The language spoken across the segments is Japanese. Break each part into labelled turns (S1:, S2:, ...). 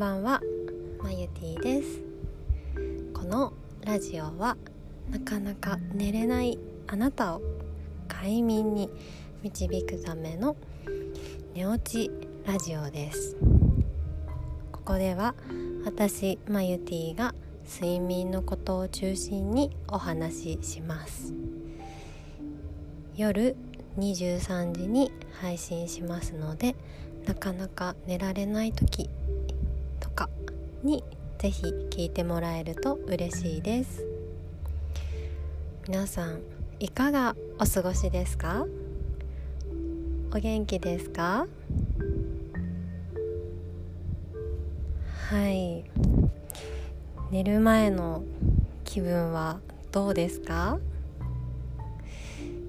S1: ばんは。まゆティです。このラジオはなかなか寝れないあなたを快眠に導くための寝落ちラジオです。ここでは私まゆティが睡眠のことを中心にお話しします。夜23時に配信しますのでなかなか寝られない時にぜひ聞いてもらえると嬉しいです。皆さんいかがお過ごしですか？お元気ですか？はい。寝る前の気分はどうですか？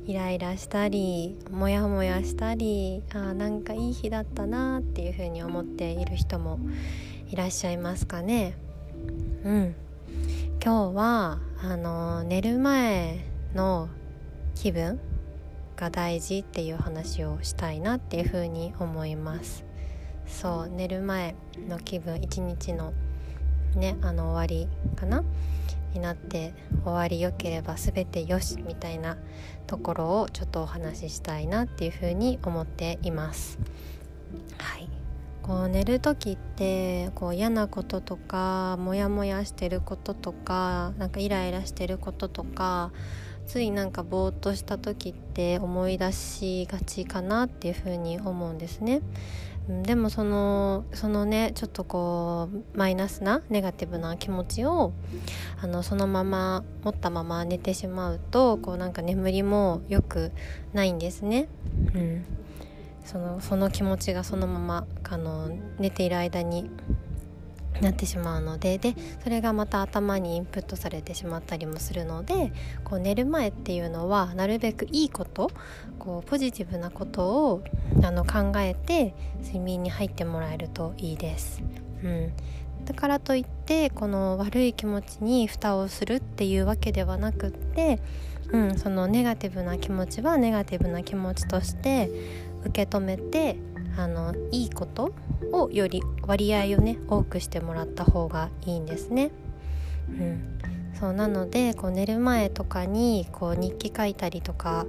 S1: イライラしたりモヤモヤしたりあなんかいい日だったなっていうふうに思っている人もいらっしゃいますかね？うん。今日はあの寝る前の気分が大事っていう話をしたいなっていうふうに思います。そう寝る前の気分一日のねあの終わりかな？になって終わりよければ全てよしみたいなところをちょっとお話ししたいなっていうふうに思っています。こう寝る時ってこう嫌なこととかモヤモヤしてることとかなんかイライラしてることとかついなんかぼーっとした時って思い出しがちかなっていうふうに思うんですね。でもそのそのねちょっとこうマイナスなネガティブな気持ちをあのそのまま持ったまま寝てしまうとこうなんか眠りも良くないんですね。うん、そのその気持ちがそのままあの寝ている間になってしまうのででそれがまた頭にインプットされてしまったりもするのでこう寝る前っていうのはなるべくいいことこうポジティブなことをあの考えて睡眠に入ってもらえるといいです。うんだからといってこの悪い気持ちに蓋をするっていうわけではなくって、うん、そのネガティブな気持ちはネガティブな気持ちとして受け止めてあのいいことをより割合をね多くしてもらった方がいいんですね。うん、そうなのでこう寝る前とかにこう日記書いたりとか、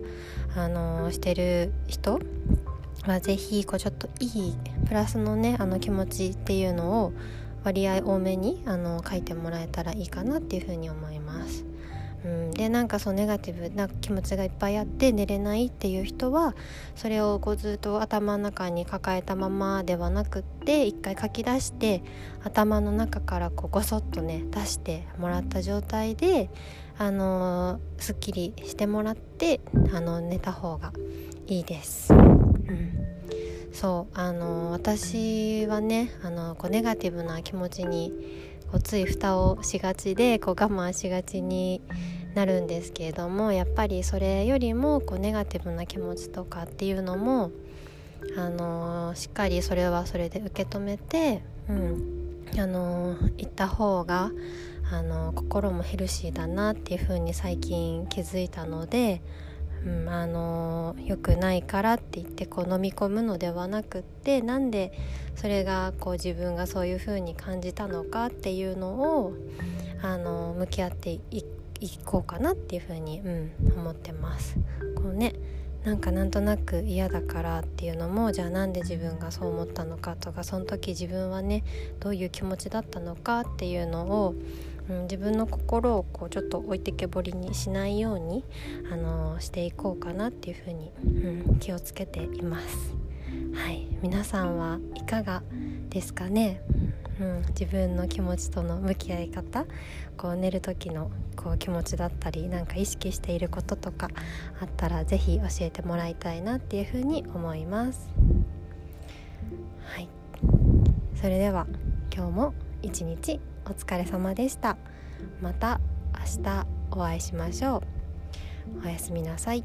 S1: あのー、してる人は是非こうちょっといいプラスのねあの気持ちっていうのを割合多めにあの書いてもらえたらいいかなっていうふうに思います。うん、でなんかそうネガティブな気持ちがいっぱいあって寝れないっていう人はそれをこうずっと頭の中に抱えたままではなくって一回書き出して頭の中からこうごそっとね出してもらった状態であのー、すっきりしてもらってあの寝た方がいいです。うんそうあの私はねあのこうネガティブな気持ちにこうつい蓋をしがちでこう我慢しがちになるんですけれどもやっぱりそれよりもこうネガティブな気持ちとかっていうのも、あのー、しっかりそれはそれで受け止めて、うんあのー、言った方が、あのー、心もヘルシーだなっていうふうに最近気づいたので。うん、あの良くないからって言ってこう飲み込むのではなくってなんでそれがこう自分がそういう風に感じたのかっていうのをあの向き合っていこうかなっていう風に、うん、思ってます。こうねなんかなんとなく嫌だからっていうのもじゃあなんで自分がそう思ったのかとかその時自分はねどういう気持ちだったのかっていうのをうん、自分の心をこうちょっと置いてけぼりにしないように、あのー、していこうかなっていうふうに、うん、気をつけています。はい、皆さんはいかがですかね、うん、自分の気持ちとの向き合い方こう寝る時のこう気持ちだったりなんか意識していることとかあったら是非教えてもらいたいなっていうふうに思います。はいそれでは今日も一日お疲れ様でした。また明日お会いしましょう。おやすみなさい。